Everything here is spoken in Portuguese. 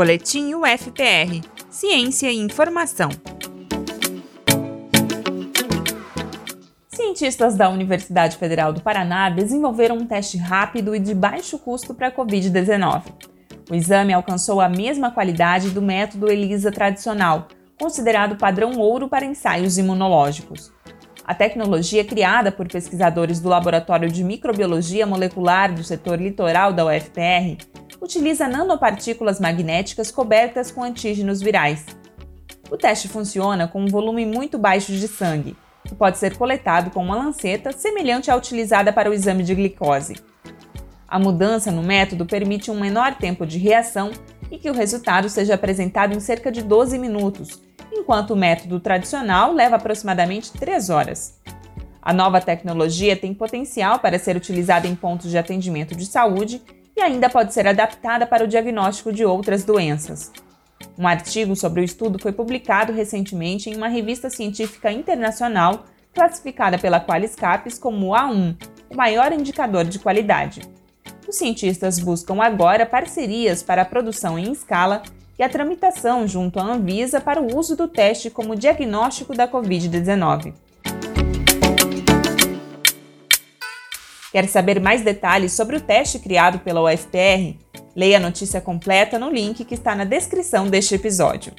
Boletim UFPR Ciência e Informação. Cientistas da Universidade Federal do Paraná desenvolveram um teste rápido e de baixo custo para a Covid-19. O exame alcançou a mesma qualidade do método ELISA tradicional, considerado padrão ouro para ensaios imunológicos. A tecnologia criada por pesquisadores do Laboratório de Microbiologia Molecular do setor litoral da UFPR utiliza nanopartículas magnéticas cobertas com antígenos virais. O teste funciona com um volume muito baixo de sangue, que pode ser coletado com uma lanceta semelhante à utilizada para o exame de glicose. A mudança no método permite um menor tempo de reação e que o resultado seja apresentado em cerca de 12 minutos, enquanto o método tradicional leva aproximadamente 3 horas. A nova tecnologia tem potencial para ser utilizada em pontos de atendimento de saúde e ainda pode ser adaptada para o diagnóstico de outras doenças. Um artigo sobre o estudo foi publicado recentemente em uma revista científica internacional classificada pela Qualiscapes como A1, o maior indicador de qualidade. Os cientistas buscam agora parcerias para a produção em escala e a tramitação junto à Anvisa para o uso do teste como diagnóstico da Covid-19. Quer saber mais detalhes sobre o teste criado pela UFPR? Leia a notícia completa no link que está na descrição deste episódio.